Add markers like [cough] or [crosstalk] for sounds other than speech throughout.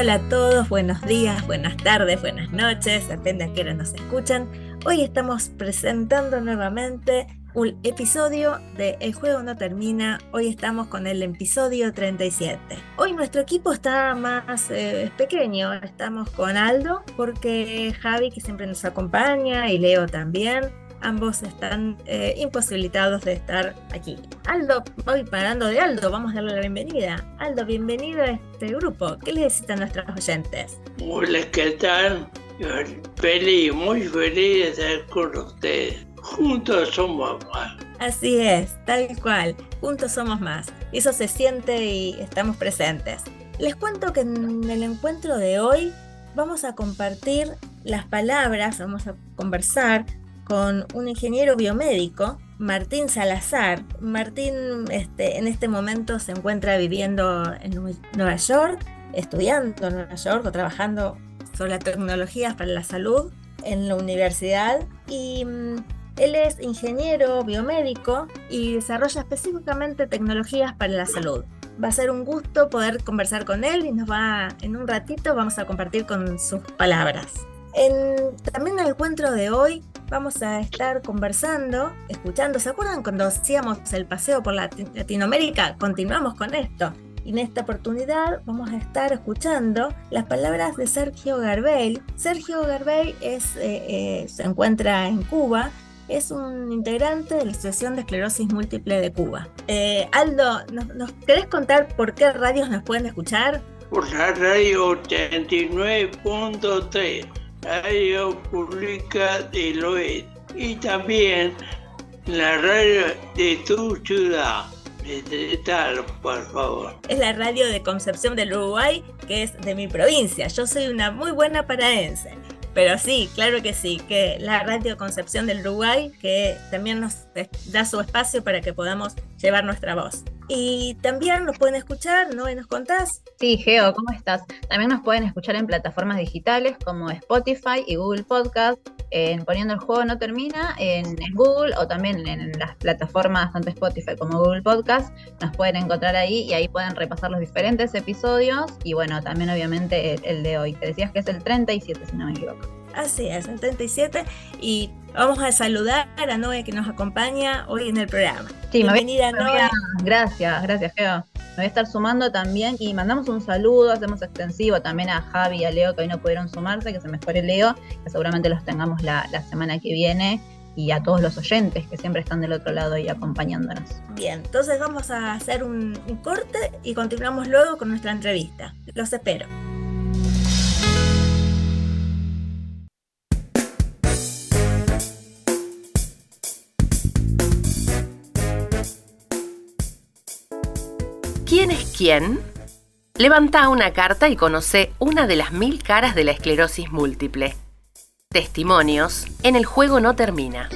Hola a todos, buenos días, buenas tardes, buenas noches, depende a qué hora nos escuchan. Hoy estamos presentando nuevamente un episodio de El juego no termina. Hoy estamos con el episodio 37. Hoy nuestro equipo está más eh, pequeño. Estamos con Aldo porque Javi, que siempre nos acompaña, y Leo también. Ambos están eh, imposibilitados de estar aquí. Aldo, voy parando de Aldo, vamos a darle la bienvenida. Aldo, bienvenido a este grupo. ¿Qué le necesitan nuestros oyentes? Hola, ¿qué tal? Yo Feliz, muy feliz de estar con ustedes. Juntos somos más. Así es, tal cual. Juntos somos más. Eso se siente y estamos presentes. Les cuento que en el encuentro de hoy vamos a compartir las palabras, vamos a conversar con un ingeniero biomédico, Martín Salazar. Martín este, en este momento se encuentra viviendo en Nue- Nueva York, estudiando en Nueva York o trabajando sobre tecnologías para la salud en la universidad y mm, él es ingeniero biomédico y desarrolla específicamente tecnologías para la salud. Va a ser un gusto poder conversar con él y nos va, en un ratito vamos a compartir con sus palabras. También en el encuentro de hoy vamos a estar conversando, escuchando. ¿Se acuerdan cuando hacíamos el paseo por Lati- Latinoamérica? Continuamos con esto. En esta oportunidad vamos a estar escuchando las palabras de Sergio Garbey. Sergio Garbey eh, eh, se encuentra en Cuba, es un integrante de la Asociación de Esclerosis Múltiple de Cuba. Eh, Aldo, ¿nos, nos querés contar por qué radios nos pueden escuchar? Por la radio 89.3, Radio Pública del Oeste. Y también la radio de tu ciudad. Tal, por favor. Es la radio de Concepción del Uruguay, que es de mi provincia. Yo soy una muy buena paraense. Pero sí, claro que sí, que la radio Concepción del Uruguay, que también nos da su espacio para que podamos llevar nuestra voz. Y también nos pueden escuchar, ¿no? Y nos contás. Sí, Geo, ¿cómo estás? También nos pueden escuchar en plataformas digitales como Spotify y Google Podcast, en Poniendo el Juego No Termina, en, Google o también en las plataformas tanto Spotify como Google Podcast. Nos pueden encontrar ahí y ahí pueden repasar los diferentes episodios y bueno, también obviamente el, el de hoy. Te decías que es el 37, si no me equivoco. Así es, el 37. Y vamos a saludar a Noé que nos acompaña hoy en el programa. Sí, Bienvenida, me voy Noé. Gracias, gracias, Geo. Me voy a estar sumando también y mandamos un saludo, hacemos extensivo también a Javi y a Leo que hoy no pudieron sumarse, que se mejore Leo, que seguramente los tengamos la, la semana que viene, y a todos los oyentes que siempre están del otro lado y acompañándonos. Bien, entonces vamos a hacer un, un corte y continuamos luego con nuestra entrevista. Los espero. ¿Quién? Levanta una carta y conoce una de las mil caras de la esclerosis múltiple. Testimonios en el juego no termina.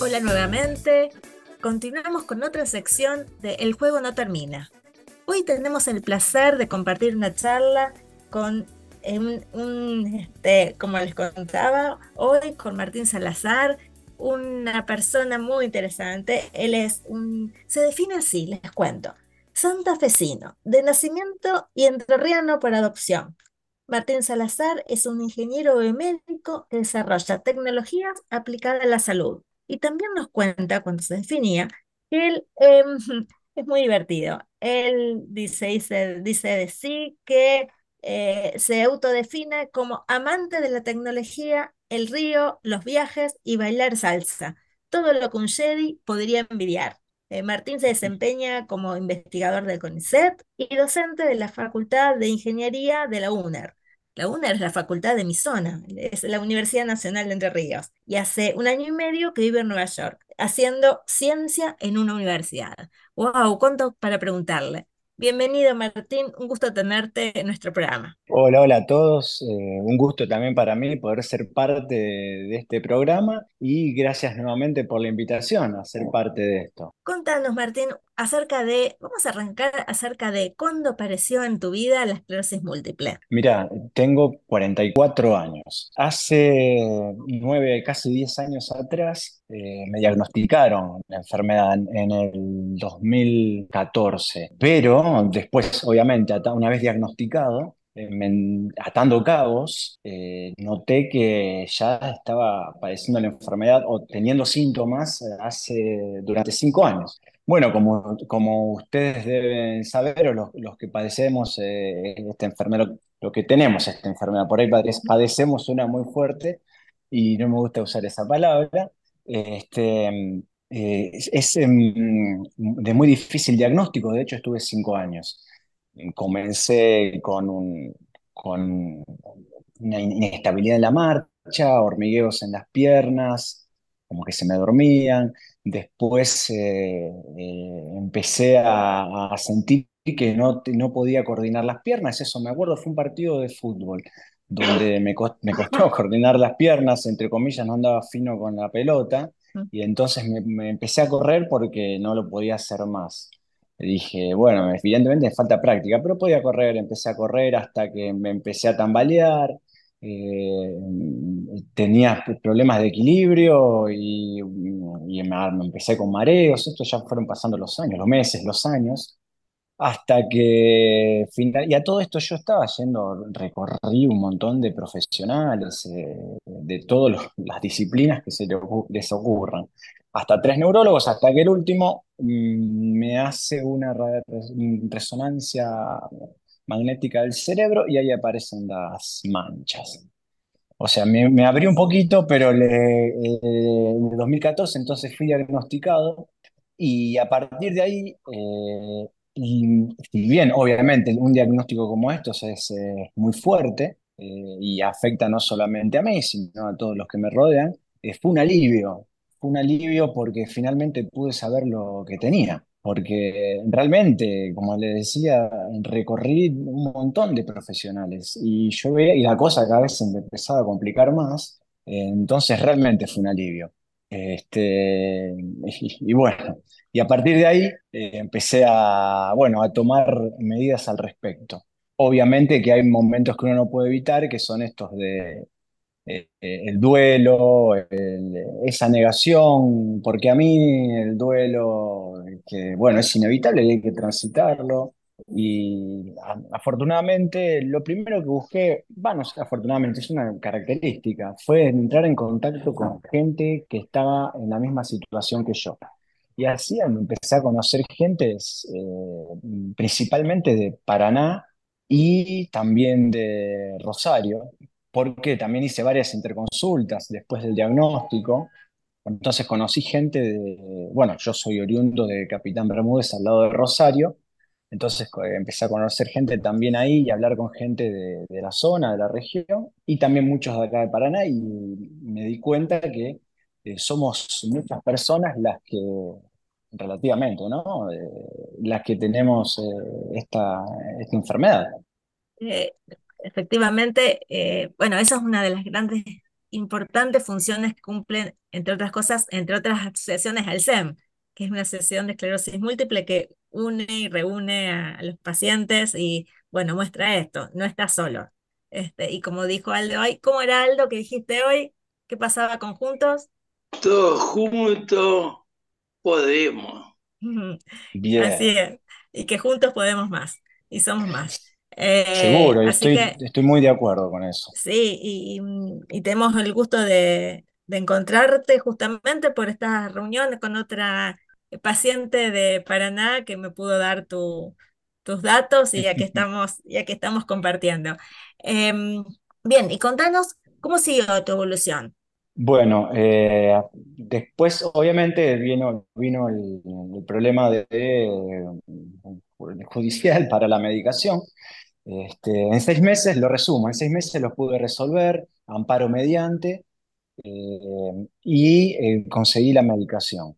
Hola nuevamente. Continuamos con otra sección de El juego no termina. Hoy tenemos el placer de compartir una charla con eh, un, este, como les contaba, hoy con Martín Salazar, una persona muy interesante. Él es un, se define así, les cuento, santafesino, de nacimiento y entrerriano por adopción. Martín Salazar es un ingeniero biomédico que desarrolla tecnologías aplicadas a la salud. Y también nos cuenta, cuando se definía, que él em, [laughs] es muy divertido. Él dice, dice, dice de sí que eh, se autodefine como amante de la tecnología, el río, los viajes y bailar salsa. Todo lo que un Jedi podría envidiar. Eh, Martín se desempeña como investigador del CONICET y docente de la Facultad de Ingeniería de la UNER. La UNER es la facultad de mi zona, es la Universidad Nacional de Entre Ríos. Y hace un año y medio que vive en Nueva York, haciendo ciencia en una universidad. ¡Wow! ¿Cuánto para preguntarle? Bienvenido Martín, un gusto tenerte en nuestro programa. Hola, hola a todos. Eh, un gusto también para mí poder ser parte de, de este programa y gracias nuevamente por la invitación a ser parte de esto. Contanos, Martín, acerca de, vamos a arrancar acerca de cuándo apareció en tu vida la esclerosis múltiple. Mira, tengo 44 años. Hace nueve, casi 10 años atrás eh, me diagnosticaron la enfermedad en, el 2014, pero después, obviamente, una vez diagnosticado, eh, me- atando cabos, eh, noté que ya estaba padeciendo la enfermedad o teniendo síntomas eh, hace, durante cinco años. Bueno, como, como ustedes deben saber, o los, los que padecemos eh, esta enfermedad, lo, que tenemos esta enfermedad, por ahí pade- padecemos una muy fuerte y no me gusta usar esa palabra, este, eh, es, es, em, de muy difícil diagnóstico, de hecho estuve cinco años. Comencé con, un, con una inestabilidad en la marcha, hormigueos en las piernas, como que se me dormían. Después eh, eh, empecé a, a sentir que no, no podía coordinar las piernas. Eso me acuerdo, fue un partido de fútbol donde me, cos- me costó [laughs] coordinar las piernas, entre comillas, no andaba fino con la pelota. Y entonces me, me empecé a correr porque no lo podía hacer más. Dije, bueno, evidentemente me falta práctica, pero podía correr, empecé a correr hasta que me empecé a tambalear, eh, tenía problemas de equilibrio y, y me, me empecé con mareos, esto ya fueron pasando los años, los meses, los años, hasta que, final- y a todo esto yo estaba yendo, recorrí un montón de profesionales, eh, de todas las disciplinas que se les ocurran, hasta tres neurólogos, hasta que el último mm, me hace una res- resonancia magnética del cerebro y ahí aparecen las manchas. O sea, me, me abrí un poquito, pero le- eh, en el 2014 entonces fui diagnosticado y a partir de ahí, eh, bien obviamente un diagnóstico como estos es eh, muy fuerte eh, y afecta no solamente a mí, sino a todos los que me rodean, eh, fue un alivio, fue un alivio porque finalmente pude saber lo que tenía. Porque realmente, como le decía, recorrí un montón de profesionales y yo veía, y la cosa cada vez se me empezaba a complicar más, eh, entonces realmente fue un alivio. Este, y, bueno, y a partir de ahí eh, empecé a, bueno, a tomar medidas al respecto. Obviamente que hay momentos que uno no puede evitar, que son estos de eh, eh, el duelo, el- esa negación, porque a mí el duelo, que bueno, es inevitable hay que transitarlo. Y afortunadamente, lo primero que busqué, bueno, afortunadamente es una característica, fue entrar en contacto con gente que estaba en la misma situación que yo. Y así empecé a conocer gente, eh, principalmente de Paraná y también de Rosario, porque también hice varias interconsultas después del diagnóstico. Entonces conocí gente de, bueno, yo soy oriundo de Capitán Bermúdez al lado de Rosario, entonces co- empecé a conocer gente también ahí y hablar con gente de, la zona, de la región, y también muchos de acá de Paraná, y me di cuenta que eh, somos muchas personas las que, relativamente, ¿no? Eh, las que tenemos eh, esta, esta enfermedad. Efectivamente, eh, bueno, esa es una de las grandes, importantes funciones que cumplen, entre otras cosas, entre otras asociaciones, al SEM, que es una asociación de esclerosis múltiple que une y reúne a, a los pacientes y, bueno, muestra esto, no estás solo. Este, y como dijo Aldo hoy, ¿cómo era Aldo que dijiste hoy? ¿Qué pasaba con Juntos? Todos juntos podemos. [laughs] Bien. Así es, y que juntos podemos más, y somos más. Eh, Seguro, así estoy, que estoy muy de acuerdo con eso. sí, y, y- tenemos el gusto de, de encontrarte justamente por estas reuniones con otra paciente de Paraná que me pudo dar tu, tus datos y ya que [laughs] estamos, ya que estamos compartiendo. Em, bien, y contanos cómo siguió tu evolución. Bueno, eh, después obviamente vino, vino el, el problema de, de- judicial para la medicación. Este, en seis meses, lo resumo, en seis meses lo pude resolver, amparo mediante, eh, y eh, conseguí la medicación.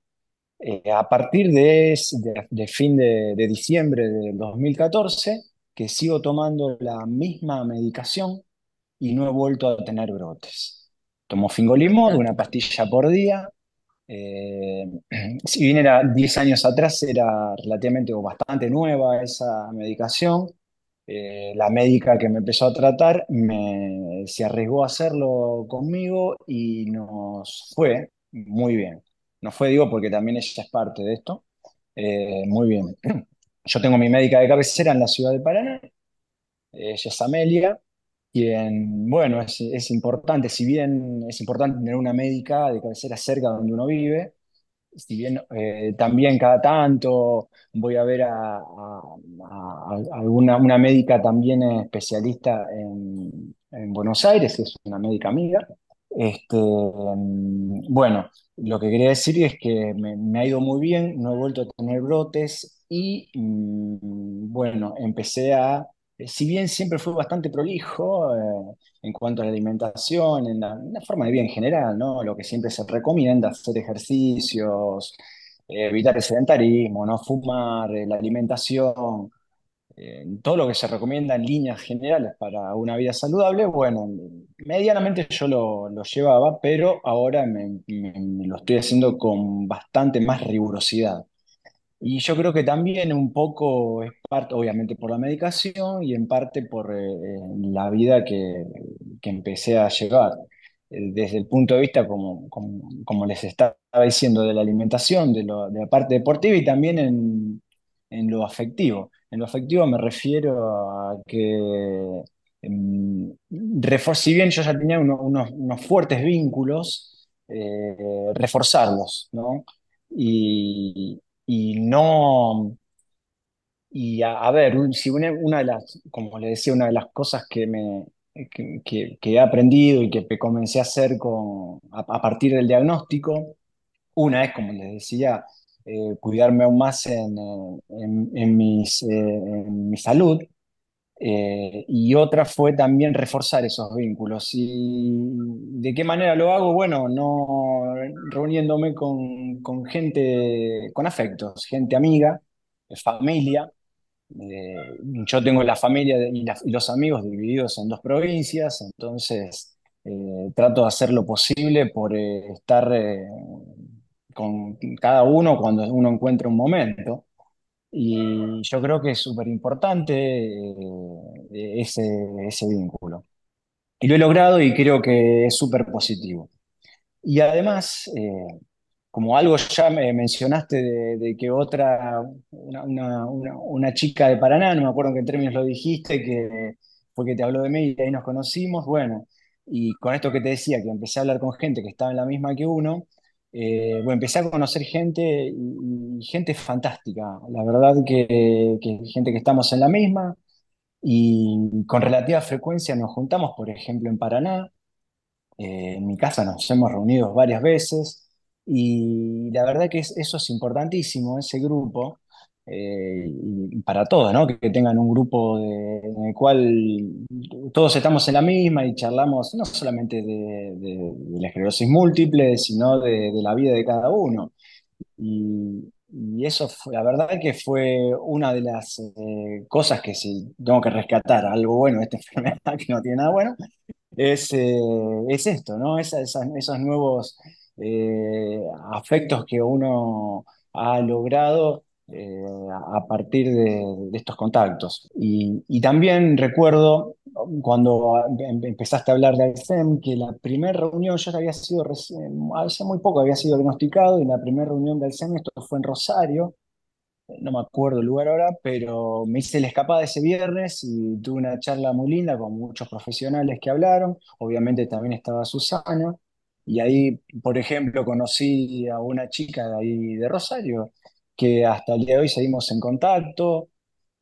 Eh, a partir de, de- de fin de, de diciembre del 2014, que sigo tomando la misma medicación y no he vuelto a tener brotes. Tomo fingolimod, una pastilla por día. eh, [clears throat] si bien era 10 años atrás, era relativamente o bastante nueva esa medicación. Eh, la médica que me empezó a tratar me, se arriesgó a hacerlo conmigo y nos fue muy bien. Nos fue, digo, porque también ella es parte de esto. Eh, muy bien. [clears throat] Yo tengo mi médica de cabecera en la ciudad de Paraná, ella es Amelia, quien, bueno, es importante, si bien es importante tener una médica de cabecera cerca donde uno vive, si bien eh, también cada tanto voy a ver a, alguna una médica también especialista en, en Buenos Aires, es una médica amiga. Este, mm, bueno, lo que quería decir es que me, ha ido muy bien, no he vuelto a tener brotes y mm, bueno, empecé a, si bien siempre fui bastante prolijo, eh, en cuanto a la alimentación, en la, forma de vida en general, ¿no? Lo que siempre se recomienda, hacer ejercicios, eh, evitar el sedentarismo, no fumar, eh, la alimentación, eh, todo lo que se recomienda en líneas generales para una vida saludable, bueno, medianamente yo lo, lo llevaba, pero ahora me lo estoy haciendo con bastante más rigurosidad. Y yo creo que también un poco es parte, obviamente, por la medicación y en parte por eh, eh, la vida que, que empecé a llevar. Eh, Desde el punto de vista, como, como, como les estaba diciendo, de la alimentación, de, la parte deportiva y también en, en lo afectivo. En lo afectivo me refiero a que, em, si bien yo ya tenía uno- unos, unos fuertes vínculos, eh, reforzarlos, ¿no? Y, y no, y a, ver, si una, una de las, como le decía, una de las cosas que me, que, que- he aprendido y que comencé a hacer con, a, partir del diagnóstico, una es, como les decía, eh, cuidarme aún más en, en, en mis, eh, en mi salud, eh, y otra fue también reforzar esos vínculos. ¿Y de qué manera lo hago? Bueno, no reuniéndome con, con gente, con afectos, gente amiga, familia. Eh, yo tengo la familia y, los amigos divididos en dos provincias, entonces eh, trato de hacer lo posible por estar con cada uno cuando uno encuentra un momento. Y yo creo que es súper importante eh, ese, ese vínculo. Y lo he logrado y creo que es súper positivo. Y además, eh, como algo ya me mencionaste de, que otra, una, una- una- una chica de Paraná, no me acuerdo en qué términos lo dijiste, que fue que te habló de mí y ahí nos conocimos, bueno, y con esto que te decía, que empecé a hablar con gente que estaba en la misma que uno, eh, bueno, empecé a conocer gente y, gente fantástica, la verdad que, que gente que estamos en la misma y con relativa frecuencia nos juntamos, por ejemplo, en Paraná. Eh, en mi casa nos hemos reunido varias veces y la verdad que es- eso es importantísimo, ese grupo, eh, y para todos, ¿no? Que, tengan un grupo en el cual todos estamos en la misma y charlamos no solamente de, la esclerosis múltiple, sino de, la vida de cada uno. Y, eso fue, la verdad que fue una de las eh, cosas que si tengo que rescatar, algo bueno de esta [laughs] enfermedad que no tiene nada bueno es, eh, es esto, ¿no? Esa- esas- esos nuevos afectos que uno ha logrado eh, a partir de, estos contactos. Y, también recuerdo cuando em- empezaste a hablar de Alzheimer, que la primera reunión, yo había sido, hace muy poco había sido diagnosticado, y la primera reunión de Alzheimer, esto fue en Rosario, no me acuerdo el lugar ahora, pero me hice la escapada ese viernes y tuve una charla muy linda con muchos profesionales que hablaron. Obviamente también estaba Susana. Y ahí, por ejemplo, conocí a una chica de ahí de Rosario, que hasta el día de hoy seguimos en contacto.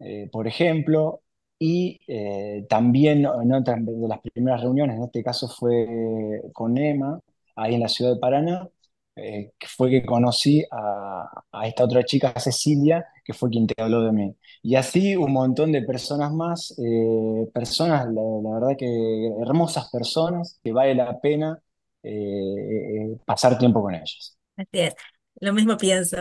eh, por ejemplo, y eh, también en otras de las primeras reuniones, en este caso fue con Emma, ahí en la ciudad de Paraná, eh, fue que conocí a, esta otra chica, Cecilia, que fue quien te habló de mí. Y así un montón de personas más, personas, la, verdad que hermosas personas, que vale la pena pasar tiempo con ellas. Así es. Lo mismo pienso,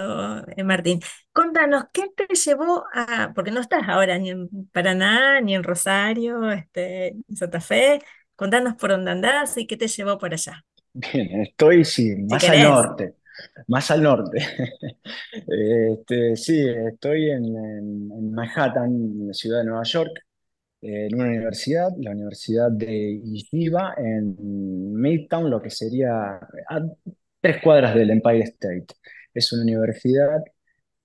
eh, Martín. Contanos, ¿qué te llevó a, porque no estás ahora ni en Paraná, ni en Rosario, este, en Santa Fe, contanos por dónde andás y qué te llevó por allá, Bien, estoy, sí, más al norte, más al norte. [laughs] Este, sí, estoy en, Manhattan, en la ciudad de Nueva York, eh, en una universidad, la Universidad de Yeshiva, en Midtown, lo que sería a tres cuadras del Empire State. Es una universidad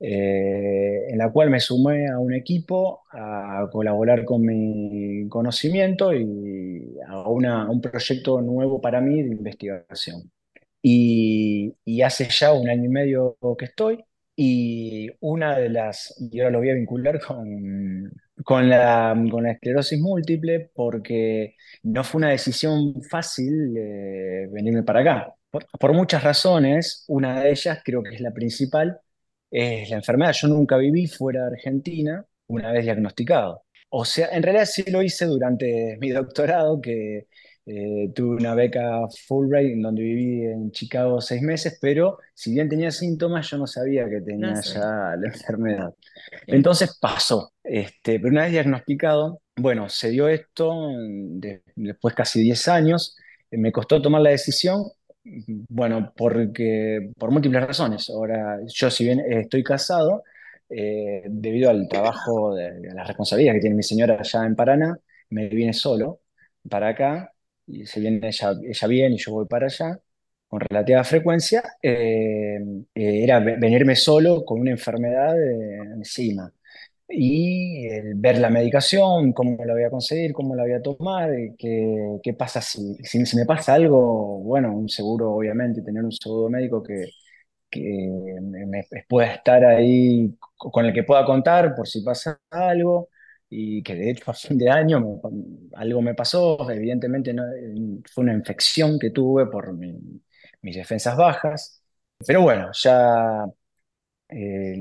eh, en la cual me sumé a un equipo a colaborar con mi conocimiento y a un proyecto nuevo para mí de investigación. Y, y hace ya un año y medio que estoy. Y una de las, y ahora lo voy a vincular con, con la, con la esclerosis múltiple, porque no fue una decisión fácil eh, venirme para acá. Por, por muchas razones, una de ellas, creo que es la principal, es la enfermedad. Yo nunca viví fuera de Argentina una vez diagnosticado. O sea, en realidad sí lo hice durante mi doctorado, que eh, tuve una beca Fulbright en donde viví en Chicago seis meses, pero si bien tenía síntomas, yo no sabía que No tenía sé. ya la enfermedad. Entonces pasó, este, pero una vez diagnosticado, bueno, se dio esto de- después casi 10 años, eh, me costó tomar la decisión, bueno, porque, por múltiples razones. Ahora, yo si bien estoy casado, eh, debido al trabajo, de, de las responsabilidades que tiene mi señora allá en Paraná, me vine solo para acá, y si bien ella, ella viene y yo voy para allá, con relativa frecuencia, eh, eh, era ve- venirme solo con una enfermedad encima. Y el ver la medicación, cómo la voy a conseguir, cómo la voy a tomar, eh, qué, qué pasa si, si, si me pasa algo, bueno, un seguro, obviamente, tener un seguro médico que, que me, me pueda estar ahí, con el que pueda contar por si pasa algo, y que de hecho a fin de año me- algo me pasó, evidentemente no, fue una infección que tuve por mi- mis defensas bajas, pero bueno, ya eh,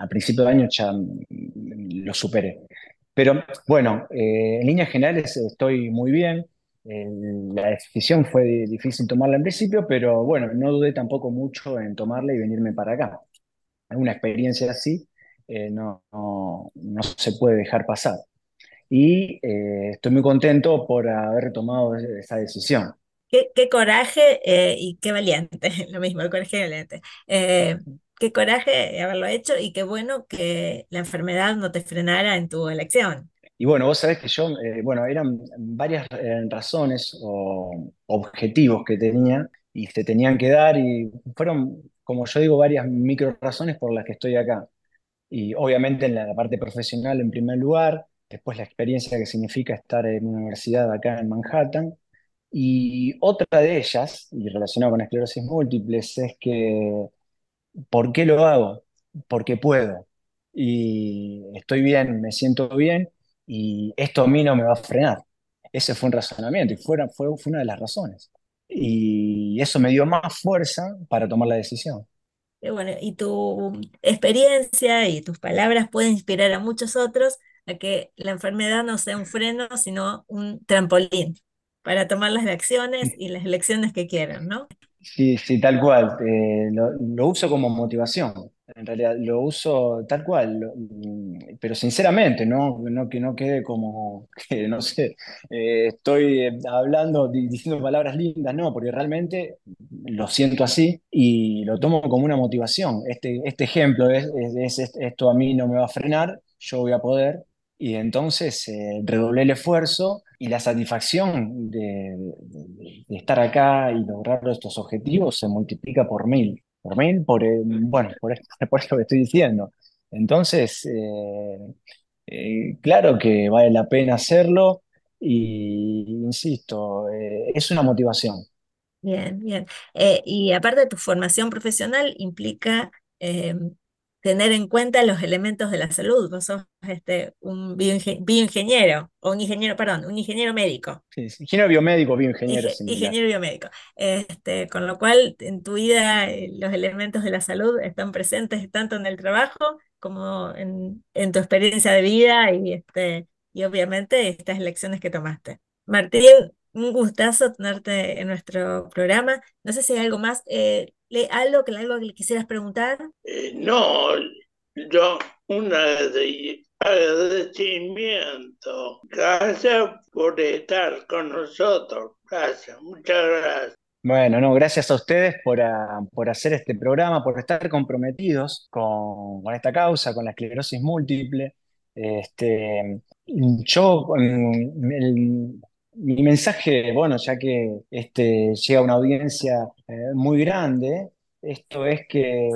a principio de año ya lo superé. Pero bueno, eh, en líneas generales estoy muy bien. Eh, la decisión fue di- difícil tomarla en principio, pero bueno, no dudé tampoco mucho en tomarla y venirme para acá. Una experiencia así eh, no, no, no se puede dejar pasar. Y eh, estoy muy contento por haber tomado esa decisión. Qué, qué coraje eh, y qué valiente, [laughs] lo mismo, el coraje y valiente. Eh, qué coraje haberlo hecho y qué bueno que la enfermedad no te frenara en tu elección. Y bueno, vos sabés que yo, eh, bueno, eran varias eh, razones o objetivos que tenía y se tenían que dar y fueron, como yo digo, varias micro razones por las que estoy acá. Y obviamente en la parte profesional en primer lugar, después la experiencia que significa estar en una universidad acá en Manhattan. Y otra de ellas, y relacionada con esclerosis múltiples, es que ¿por qué lo hago? Porque puedo. Y estoy bien, me siento bien, y esto a mí no me va a frenar. Ese fue un razonamiento y fue, fue, fue una de las razones. Y eso me dio más fuerza para tomar la decisión. Y bueno, y tu experiencia y tus palabras pueden inspirar a muchos otros a que la enfermedad no sea un freno, sino un trampolín para tomar las acciones y las elecciones que quieran, ¿no? Sí, sí, tal cual. Eh, lo, lo uso como motivación. En realidad lo uso tal cual, lo- mm, pero sinceramente, ¿no? No que no quede como [laughs] que, no sé, eh, estoy eh, hablando, di- diciendo palabras lindas, no, porque realmente lo siento así y lo tomo como una motivación. Este, este ejemplo es, es- es- esto a mí no me va a frenar, yo voy a poder. Y entonces eh, redoblé el esfuerzo y la satisfacción de, estar acá y lograr estos objetivos se multiplica por mil. Por mil, por, eh, bueno, por, esto- [laughs] por esto que estoy diciendo. Entonces, eh, eh, claro que vale la pena hacerlo y, insisto, es una motivación. Bien, bien. Y aparte de tu formación profesional, implica tener en cuenta los elementos de la salud. Vos sos este, un bioingen- bioingeniero, o un ingeniero, perdón, un ingeniero médico. Sí, sí. Ingeniero biomédico, bioingeniero Inge- ingeniero biomédico. Este, con lo cual, en tu vida, eh, los elementos de la salud están presentes tanto en el trabajo como en, en tu experiencia de vida y, este, y obviamente estas elecciones que tomaste. Martín, un gustazo tenerte en nuestro programa. No sé si hay algo más, eh, algo que algo que le quisieras preguntar. Eh, no, yo un agrade- agradecimiento. Gracias por estar con nosotros. Gracias, muchas gracias. Bueno, no, gracias a ustedes por, ah, por hacer este programa, por estar comprometidos con, con esta causa, con la esclerosis múltiple. Este, yo, mm, el- mi mensaje, bueno, ya que este, llega a una audiencia eh, muy grande, esto es que,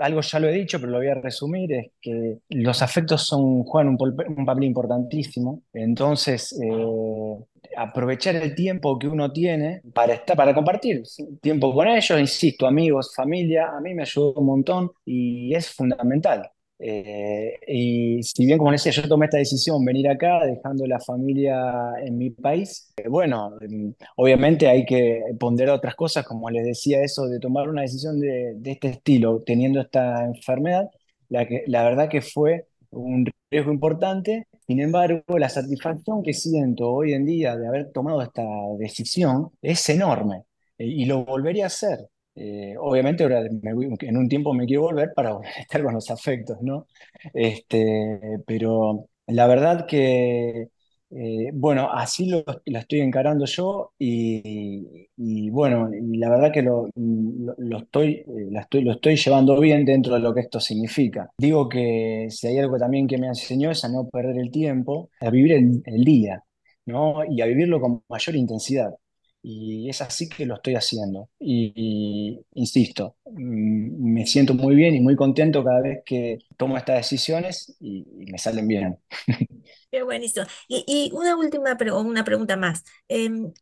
algo ya lo he dicho, pero lo voy a resumir, es que los afectos son, juegan un, un papel importantísimo. Entonces, eh, aprovechar el tiempo que uno tiene para estar, para compartir tiempo con ellos, insisto, amigos, familia, a mí me ayudó un montón y es fundamental. Eh, y si bien, como decía, yo tomé esta decisión, venir acá, dejando la familia en mi país, eh, bueno, mm, obviamente hay que ponderar otras cosas, como les decía, eso de tomar una decisión de, de este estilo, teniendo esta enfermedad, la, que, la verdad que fue un riesgo importante. Sin embargo, la satisfacción que siento hoy en día de haber tomado esta decisión es enorme eh, y lo volvería a hacer. Eh, obviamente ahora en un tiempo me quiero volver para [laughs] estar con los afectos, ¿no? Este, pero la verdad que, eh, bueno, así lo, lo estoy encarando yo y, y, bueno, la verdad que lo, lo, lo estoy, eh, la estoy, lo estoy llevando bien dentro de lo que esto significa. Digo que si hay algo también que me enseñó es a no perder el tiempo, a vivir el, el día, ¿no? Y a vivirlo con mayor intensidad. Y es así que lo estoy haciendo. Y, y, insisto, mm, me siento muy bien y muy contento cada vez que tomo estas decisiones y, y me salen bien. [laughs] Qué buenísimo. Y, y una última pre- una pregunta más. Em,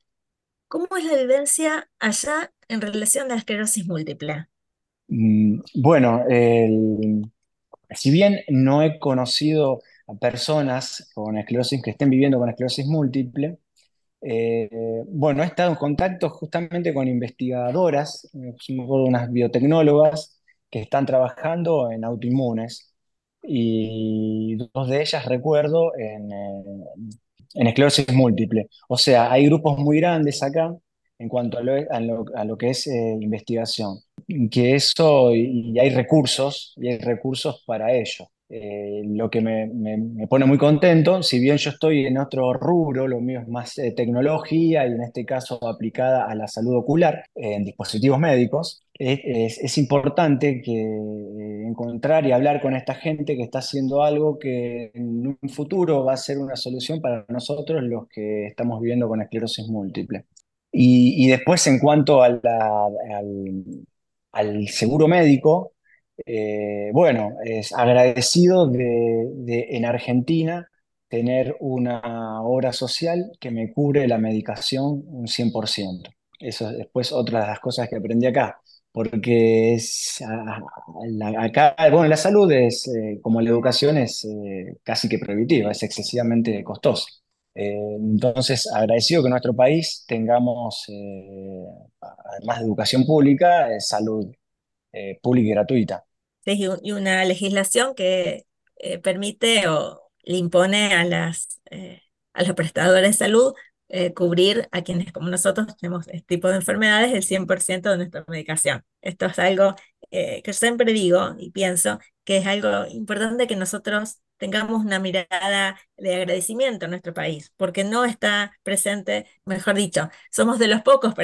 ¿cómo es la vivencia allá en relación a la esclerosis múltiple? Mm, Bueno, el- si bien no he conocido a personas con esclerosis que estén viviendo con esclerosis múltiple, eh, bueno, he estado en contacto justamente con investigadoras, eh, me unas biotecnólogas que están trabajando en autoinmunes y dos de ellas recuerdo en, eh, en esclerosis múltiple. O sea, hay grupos muy grandes acá en cuanto a lo, a lo- que es investigación, que eso, y hay recursos, y hay recursos para ello. Eh, lo que me, me- me pone muy contento, si bien yo estoy en otro rubro, lo mío es más eh, tecnología y en este caso aplicada a la salud ocular eh, en dispositivos médicos, es, es- importante que eh, encontrar y hablar con esta gente que está haciendo algo que en un futuro va a ser una solución para nosotros los que estamos viviendo con esclerosis múltiple. Y, y después en cuanto a la- al, al seguro médico, eh, bueno, es agradecido de, en Argentina tener una obra social que me cubre la medicación un 100%. Eso es después otra de las cosas que aprendí acá, porque es, acá, bueno, la salud es, eh, como la educación, es eh, casi que prohibitiva, es excesivamente costosa. Entonces, agradecido que en nuestro país tengamos, además de educación pública, salud pública y gratuita. Y, un- y una legislación que eh, permite o le impone a las, eh, a los prestadores de salud eh, cubrir a quienes como nosotros tenemos este tipo de enfermedades el 100% de nuestra medicación. Esto es algo eh, que yo siempre digo y pienso que es algo importante que nosotros tengamos una mirada de agradecimiento en nuestro país, porque no está presente, mejor dicho, somos de los pocos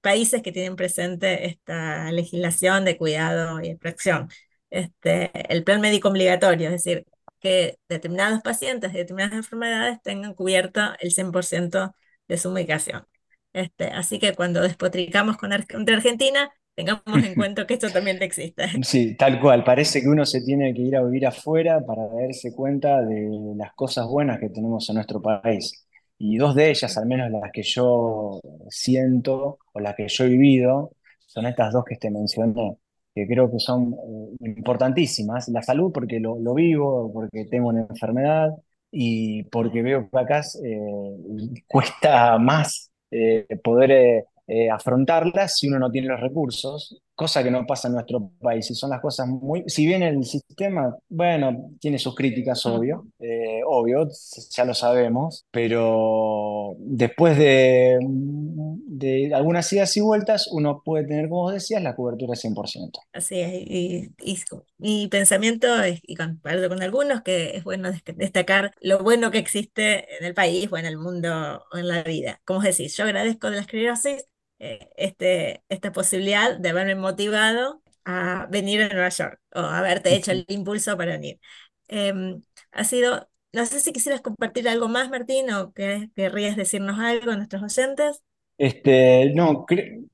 países que tienen presente esta legislación de cuidado y protección este, el plan médico obligatorio, es decir, que determinados pacientes de determinadas enfermedades tengan cubierto el 100% de su medicación. Este, así que cuando despotricamos con Ar- contra Argentina, tengamos [laughs] en cuenta que esto también existe. Sí, tal cual. Parece que uno se tiene que ir a vivir afuera para darse cuenta de las cosas buenas que tenemos en nuestro país. Y dos de ellas, al menos las que yo siento o las que yo he vivido, son estas dos que te mencioné. Que creo que son eh, importantísimas. La salud porque lo, lo vivo, porque tengo una enfermedad y porque veo que acá eh, [laughs] cuesta más eh, poder eh, afrontarlas si uno no tiene los recursos, cosa que no pasa en nuestro país. Y son las cosas muy... Si bien el sistema, bueno, tiene sus críticas, obvio, eh, obvio, ya lo sabemos, pero después de, de algunas idas y vueltas, uno puede tener, como decías, la cobertura 100%. Así es, y, y mi pensamiento, es, y comparto con algunos, que es bueno destacar lo bueno que existe en el país o en el mundo o en la vida. Como decís, yo agradezco de la esclerosis eh, este, esta posibilidad de haberme motivado a venir a Nueva York o haberte hecho el impulso para venir. Em, ha sido, no sé si quisieras compartir algo más, Martín, o que querrías decirnos algo a nuestros oyentes. Este, no,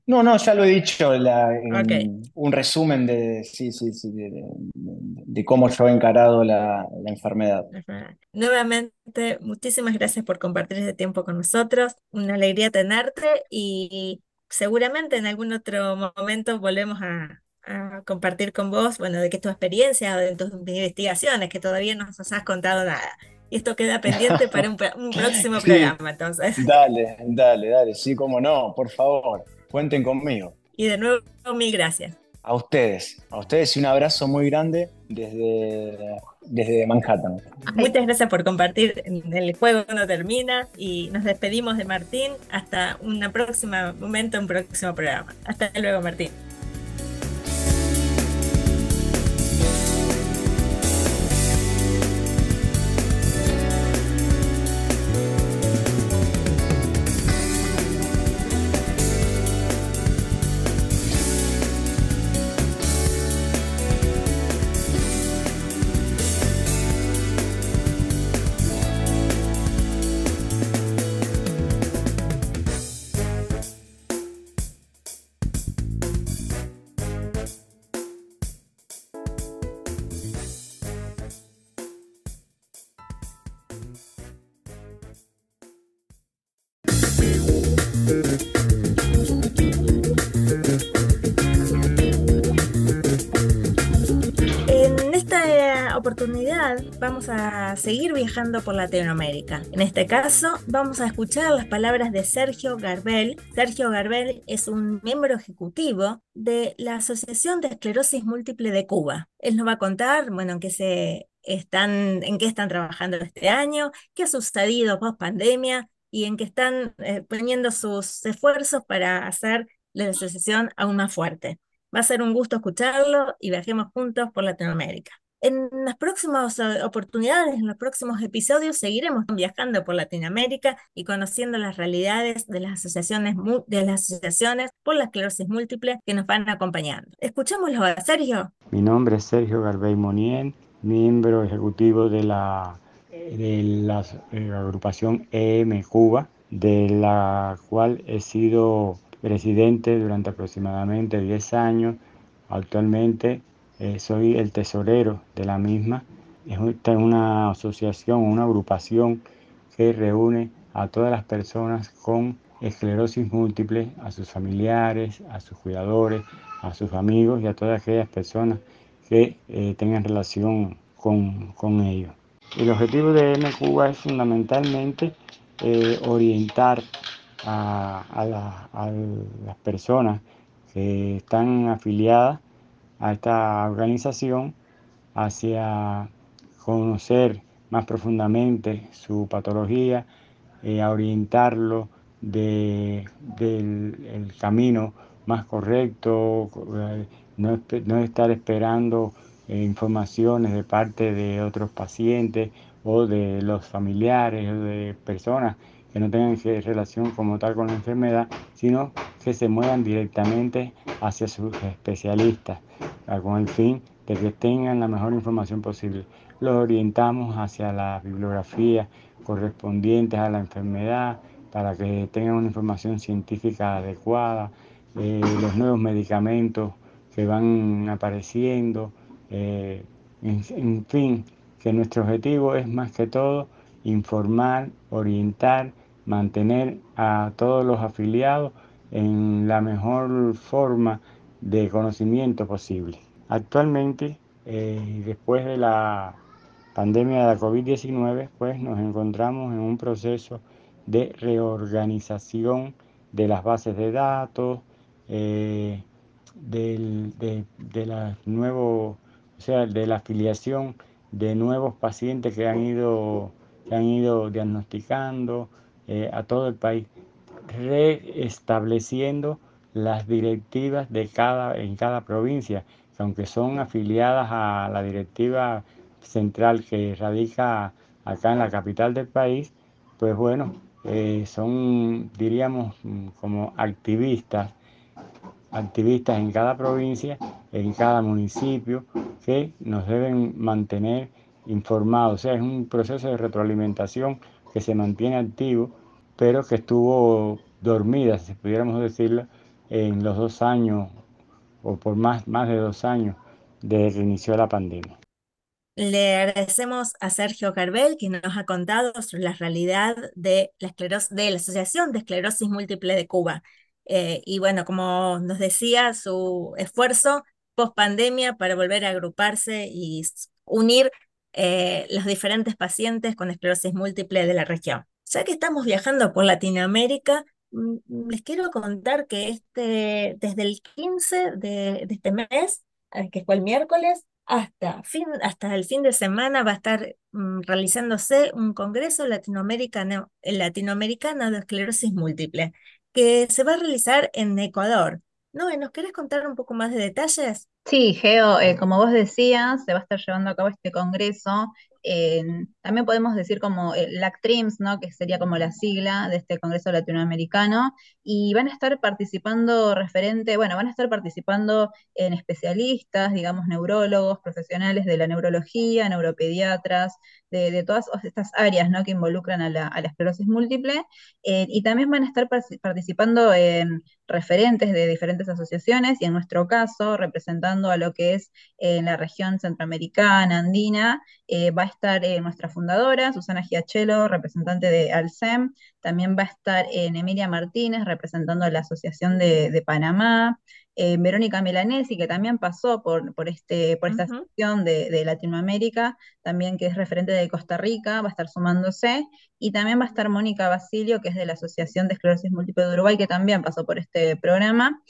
no, no, ya lo he dicho, la, en Ok. un resumen de, sí, sí, sí, de, de- de cómo yo he encarado la, la enfermedad. Ajá. Nuevamente, muchísimas gracias por compartir este tiempo con nosotros. Una alegría tenerte y seguramente en algún otro momento volvemos a, a compartir con vos, bueno, de qué es tu experiencia o de tus investigaciones, que todavía no nos has contado nada. Y esto queda pendiente para un, próximo Sí, programa, entonces. dale, dale, dale, sí, cómo no, por favor, cuenten conmigo. Y de nuevo, mil gracias. A ustedes, a ustedes y un abrazo muy grande desde, desde Manhattan. Muchas gracias por compartir. El juego no termina y nos despedimos de Martín hasta un próximo momento, un próximo programa. Hasta luego, Martín. Vamos a seguir viajando por Latinoamérica. En este caso vamos a escuchar las palabras de Sergio Garbel. Sergio Garbel es un miembro ejecutivo de la Asociación de Esclerosis Múltiple de Cuba. Él nos va a contar, bueno, en qué se están, en qué están trabajando este año, qué ha sucedido post pandemia y en qué están eh, poniendo sus esfuerzos para hacer la asociación aún más fuerte. Va a ser un gusto escucharlo y viajemos juntos por Latinoamérica. En las próximas eh, oportunidades, en los próximos episodios, seguiremos viajando por Latinoamérica y conociendo las realidades de las asociaciones, de las asociaciones por la esclerosis múltiple que nos van acompañando. Escuchémoslo Sergio. Mi nombre es Sergio Garbey Monien, miembro ejecutivo de la, de la eh, agrupación EM Cuba, de la cual he sido presidente durante aproximadamente 10 años. Actualmente eh, soy el tesorero de la misma. Es una asociación, una agrupación que reúne a todas las personas con esclerosis múltiple, a sus familiares, a sus cuidadores, a sus amigos y a todas aquellas personas que eh, tengan relación con, con ellos. El objetivo de M Cuba es fundamentalmente eh, orientar a, a la- a las personas que están afiliadas a esta organización hacia conocer más profundamente su patología, eh, a orientarlo de- del el camino más correcto, eh, no, no estar esperando eh, informaciones de parte de otros pacientes o de los familiares o de personas que no tengan relación como tal con la enfermedad, sino que se muevan directamente hacia sus especialistas con el fin de que tengan la mejor información posible. Los orientamos hacia la bibliografía correspondientes a la enfermedad para que tengan una información científica adecuada, eh, los nuevos medicamentos que van apareciendo, eh, en fin, que nuestro objetivo es más que todo informar, orientar, mantener a todos los afiliados en la mejor forma de conocimiento posible. Actualmente, eh, después de la pandemia de la COVID-19, pues nos encontramos en un proceso de reorganización de las bases de datos, eh, del, de, de la nuevo, o sea, de la afiliación de nuevos pacientes que han ido, que han ido diagnosticando eh, a todo el país, reestableciendo las directivas de cada, en cada provincia, que aunque son afiliadas a la directiva central que radica acá en la capital del país, pues bueno, eh, son, diríamos, como activistas, activistas en cada provincia, en cada municipio, que nos deben mantener informados. O sea, es un proceso de retroalimentación que se mantiene activo, pero que estuvo dormida, si pudiéramos decirlo, en los dos años o por más, más de dos años desde que inició la pandemia. Le agradecemos a Sergio Carvel, que nos ha contado sobre la realidad de la, esclerosis, de la Asociación de Esclerosis Múltiple de Cuba. Eh, y bueno, como nos decía, su esfuerzo post pandemia para volver a agruparse y unir eh, los diferentes pacientes con esclerosis múltiple de la región. Ya que estamos viajando por Latinoamérica, mm, les quiero contar que este, desde el 15 de, de este mes, eh, que fue el miércoles, hasta, fin, hasta el fin de semana va a estar mm, realizándose un congreso latinoamericano, latinoamericano de esclerosis múltiple, que se va a realizar en Ecuador. ¿No? ¿Nos querés contar un poco más de detalles? Sí, Geo, eh, como vos decías, se va a estar llevando a cabo este congreso también podemos decir como el LACTRIMS, ¿no? que sería como la sigla de este Congreso Latinoamericano, y van a estar participando referente, bueno, van a estar participando en especialistas, digamos, neurólogos, profesionales de la neurología, neuropediatras, de, todas estas áreas ¿no? que involucran a la, esclerosis múltiple, eh, y también van a estar participando en referentes de diferentes asociaciones y en nuestro caso representando a lo que es en la región centroamericana, andina, eh, va a estar eh, nuestra fundadora, Susana Giachelo, representante de Alcem, también va a estar en Emilia Martínez, representando a la Asociación de, Panamá, eh, Verónica Melanesi, que también pasó por, por, este, por esta sección de, Latinoamérica, también que es referente de Costa Rica, va a estar sumándose, y también va a estar Mónica Basilio, que es de la Asociación de Esclerosis Múltiple de Uruguay, que también pasó por este programa.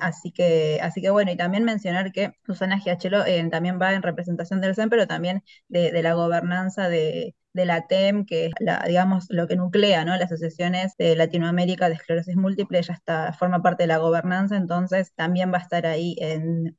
así, que, así que bueno, y también mencionar que Susana Giachelo también va en representación del CEN, pero también de la gobernanza de, de la TEM, que es la, digamos, lo que nuclea, ¿no? Las asociaciones de Latinoamérica de esclerosis múltiple, ya está, forma parte de la gobernanza, entonces también va a estar ahí en,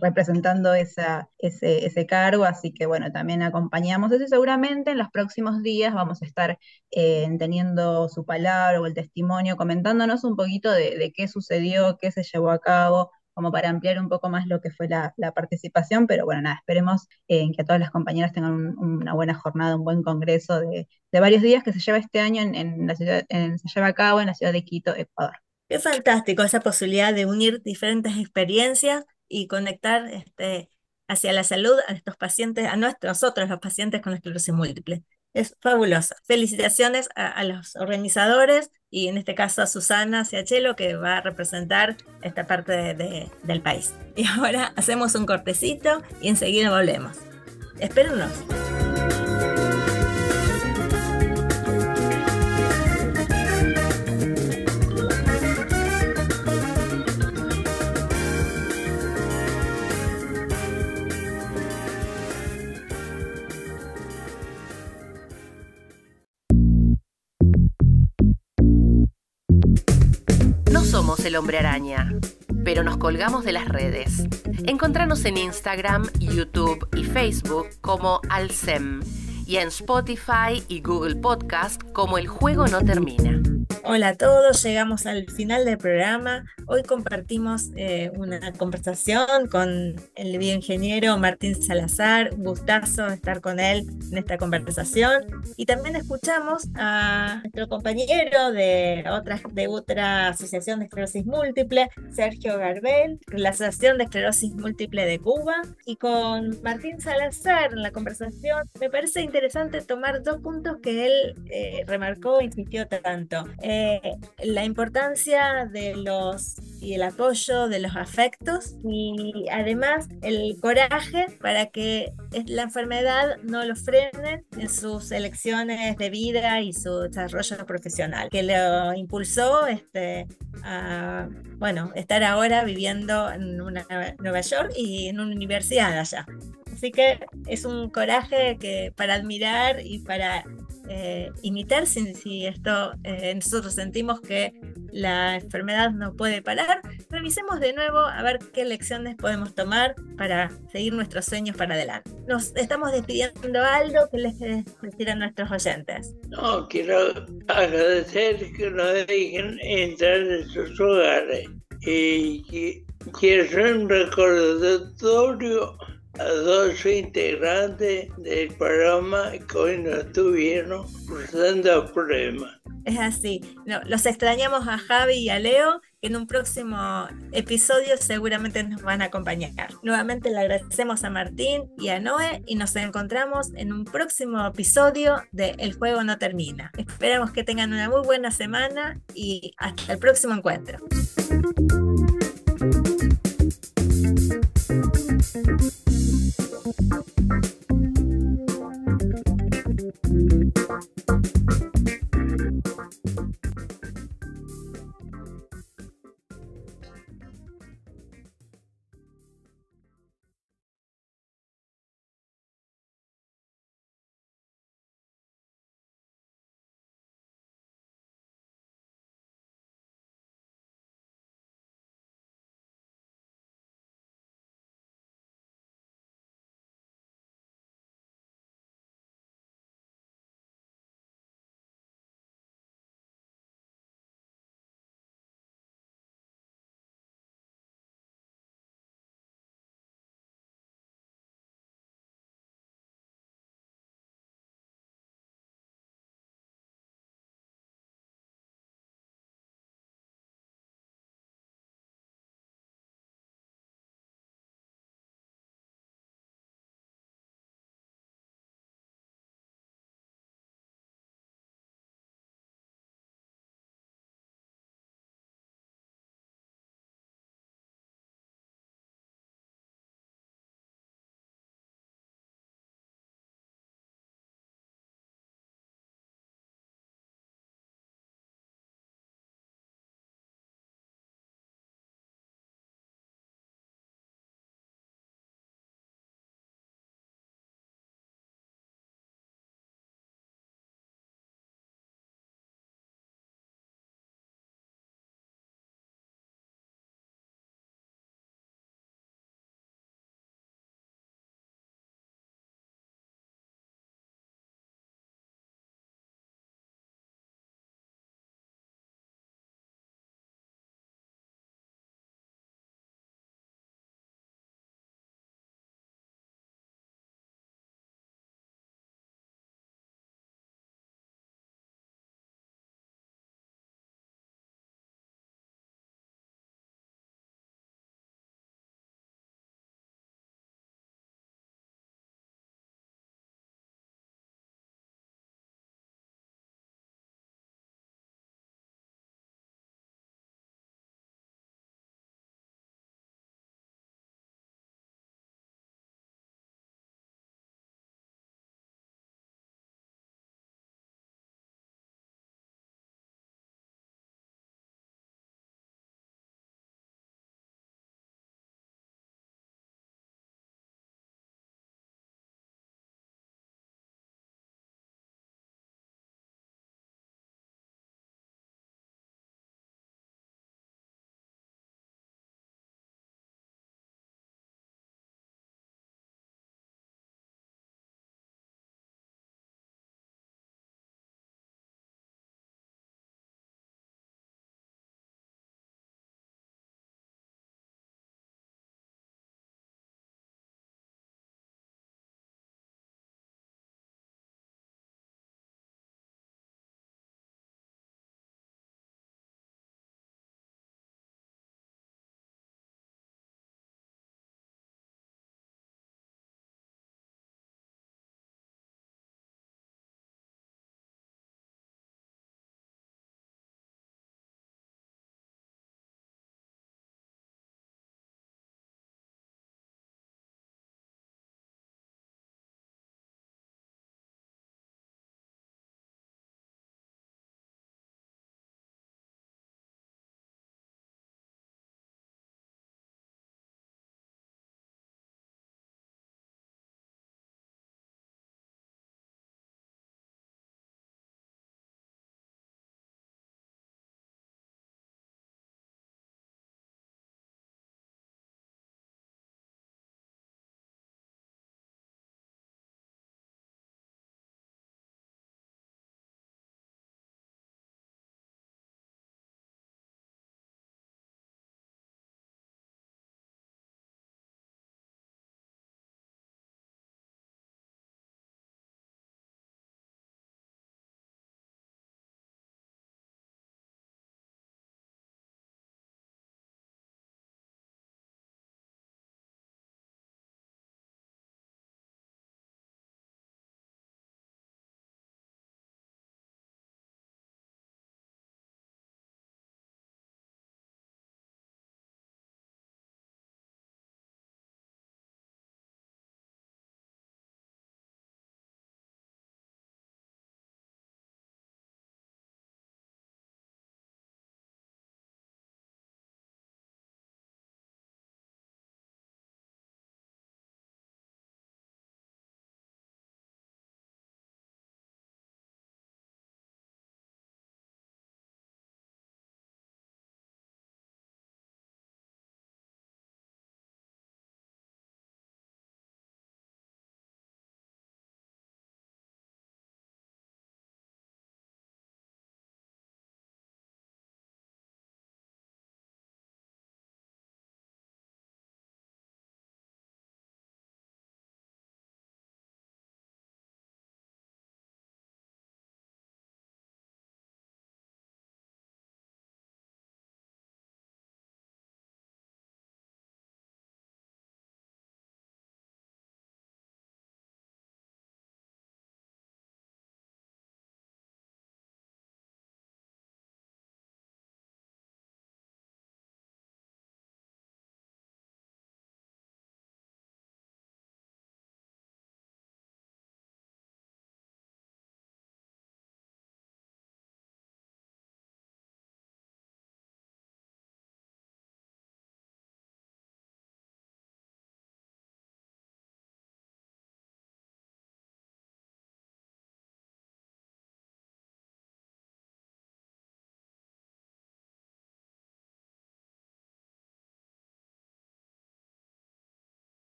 representando esa, ese, ese, cargo, así que bueno, también acompañamos eso y seguramente en los próximos días vamos a estar eh, teniendo su palabra o el testimonio, comentándonos un poquito de, de qué sucedió, qué se llevó a cabo, como para ampliar un poco más lo que fue la, participación, pero bueno, nada, esperemos eh, que todas las compañeras tengan una buena jornada, un buen congreso de, varios días que se lleva este año en, la ciudad, se lleva a cabo en la ciudad de Quito, Ecuador. Qué fantástico esa posibilidad de unir diferentes experiencias y conectar este, hacia la salud a estos pacientes, a nosotros los pacientes con esclerosis múltiple. Es fabuloso. Felicitaciones a, los organizadores y en este caso a Susana Ciachelo que va a representar esta parte del país. [laughs] Y ahora hacemos un cortecito y enseguida volvemos. Espérennos. El hombre araña, pero nos colgamos de las redes. Encontranos en Instagram, YouTube y Facebook como Alcem y en Spotify y Google Podcast como El Juego No Termina. Hola a todos, llegamos al final del programa. Hoy compartimos eh, una conversación con el bioingeniero Martín Salazar. Gustazo estar con él en esta conversación. Y también escuchamos a nuestro compañero de otra, de otra asociación de esclerosis múltiple, Sergio Garbel, la Asociación de Esclerosis Múltiple de Cuba. Y con Martín Salazar en la conversación, me parece interesante tomar dos puntos que él eh, remarcó e insistió tanto. Eh, la importancia de los y el apoyo de los afectos y además el coraje para que la enfermedad no lo frene en sus elecciones de vida y su desarrollo profesional, que lo impulsó este, a bueno, estar ahora viviendo en una, Nueva York y en una universidad allá. Así que es un coraje que para admirar y para eh, imitar si, esto eh, nosotros sentimos que la enfermedad no puede parar, revisemos de nuevo a ver qué lecciones podemos tomar para seguir nuestros sueños para adelante. Nos estamos despidiendo algo que les decir a nuestros oyentes. No, quiero agradecer que nos dejen entrar en sus hogares y quiero hacer un recordatorio a dos integrantes del programa que hoy no estuvieron cruzando problemas. Es así. No, los extrañamos a Javi y a Leo, que en un próximo episodio seguramente nos van a acompañar. Nuevamente le agradecemos a Martín y a Noé y nos encontramos en un próximo episodio de El juego no termina. Esperamos que tengan una muy buena semana y hasta el próximo encuentro.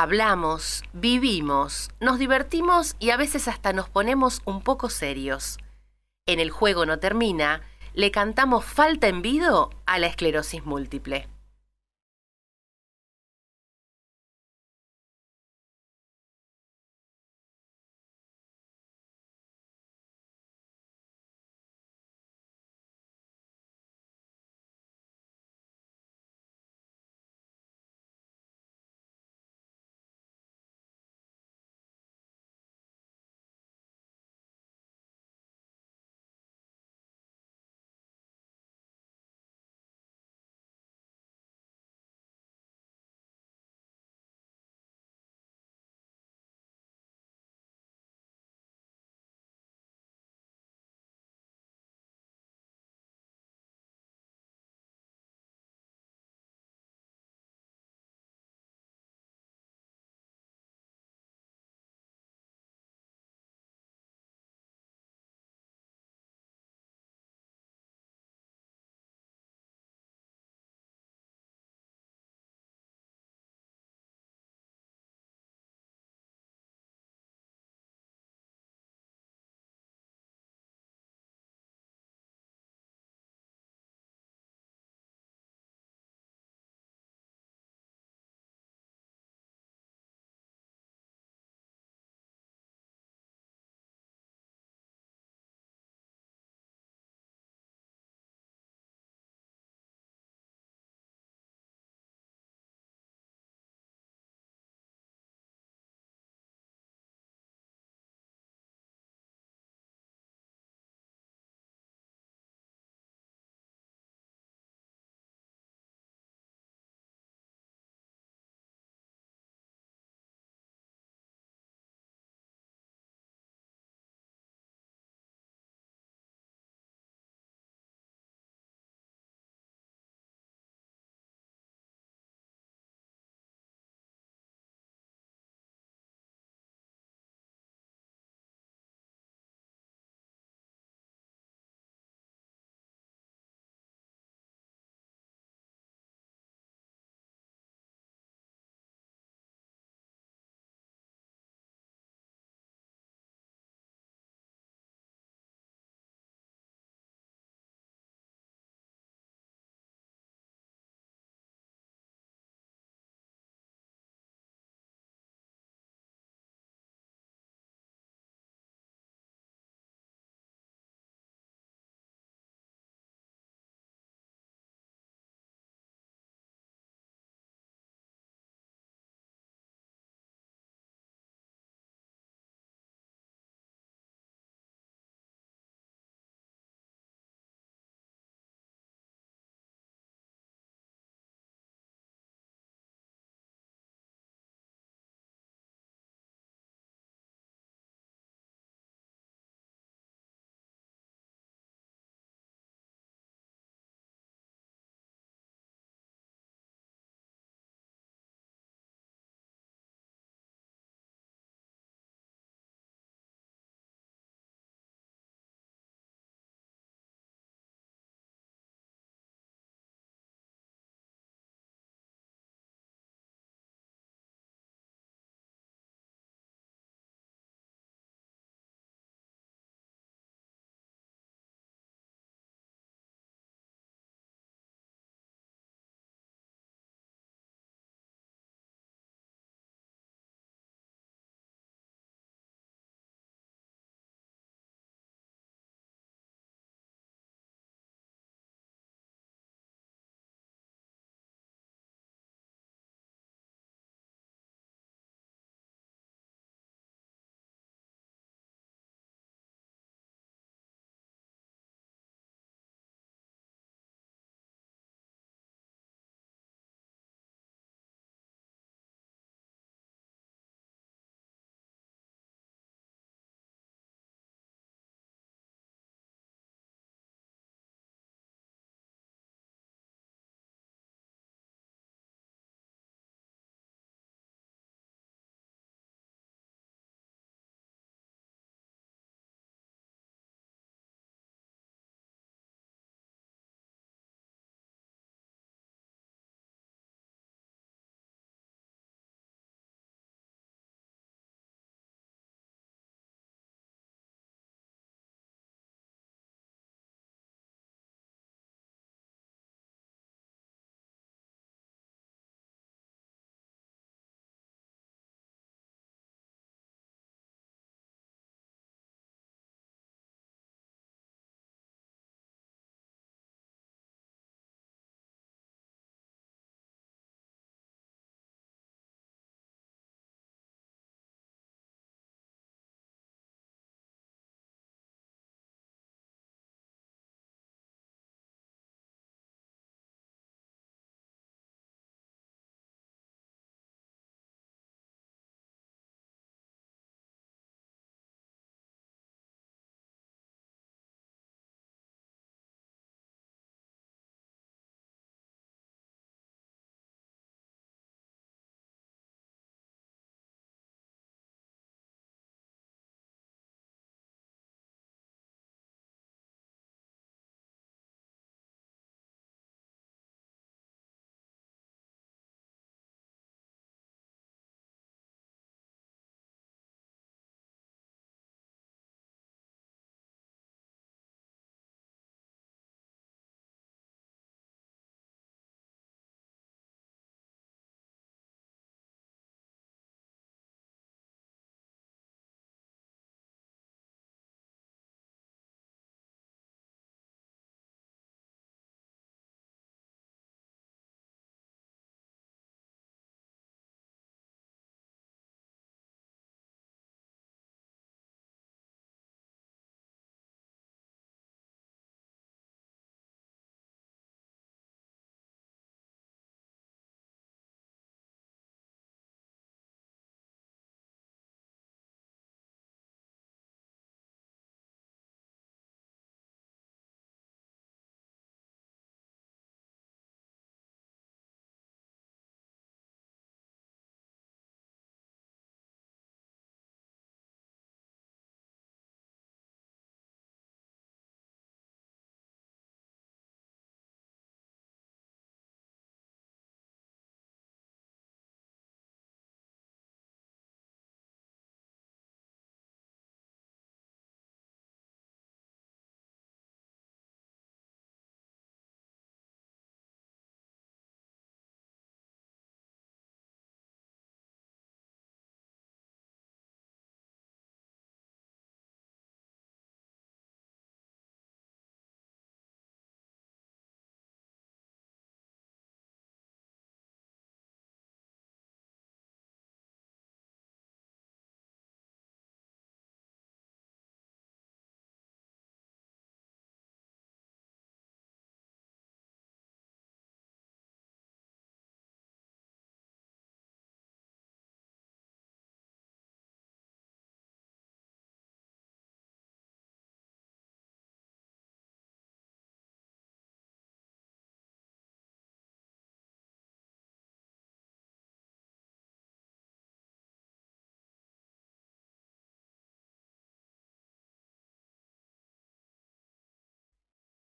Hablamos, vivimos, nos divertimos y a veces hasta nos ponemos un poco serios. En el juego no termina, le cantamos falta en vido a la esclerosis múltiple.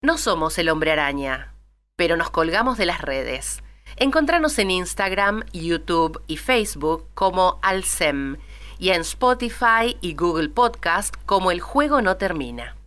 No somos el hombre araña, pero nos colgamos de las redes. Encontranos en Instagram, YouTube y Facebook como Alcem y en Spotify y Google Podcast como El Juego No Termina.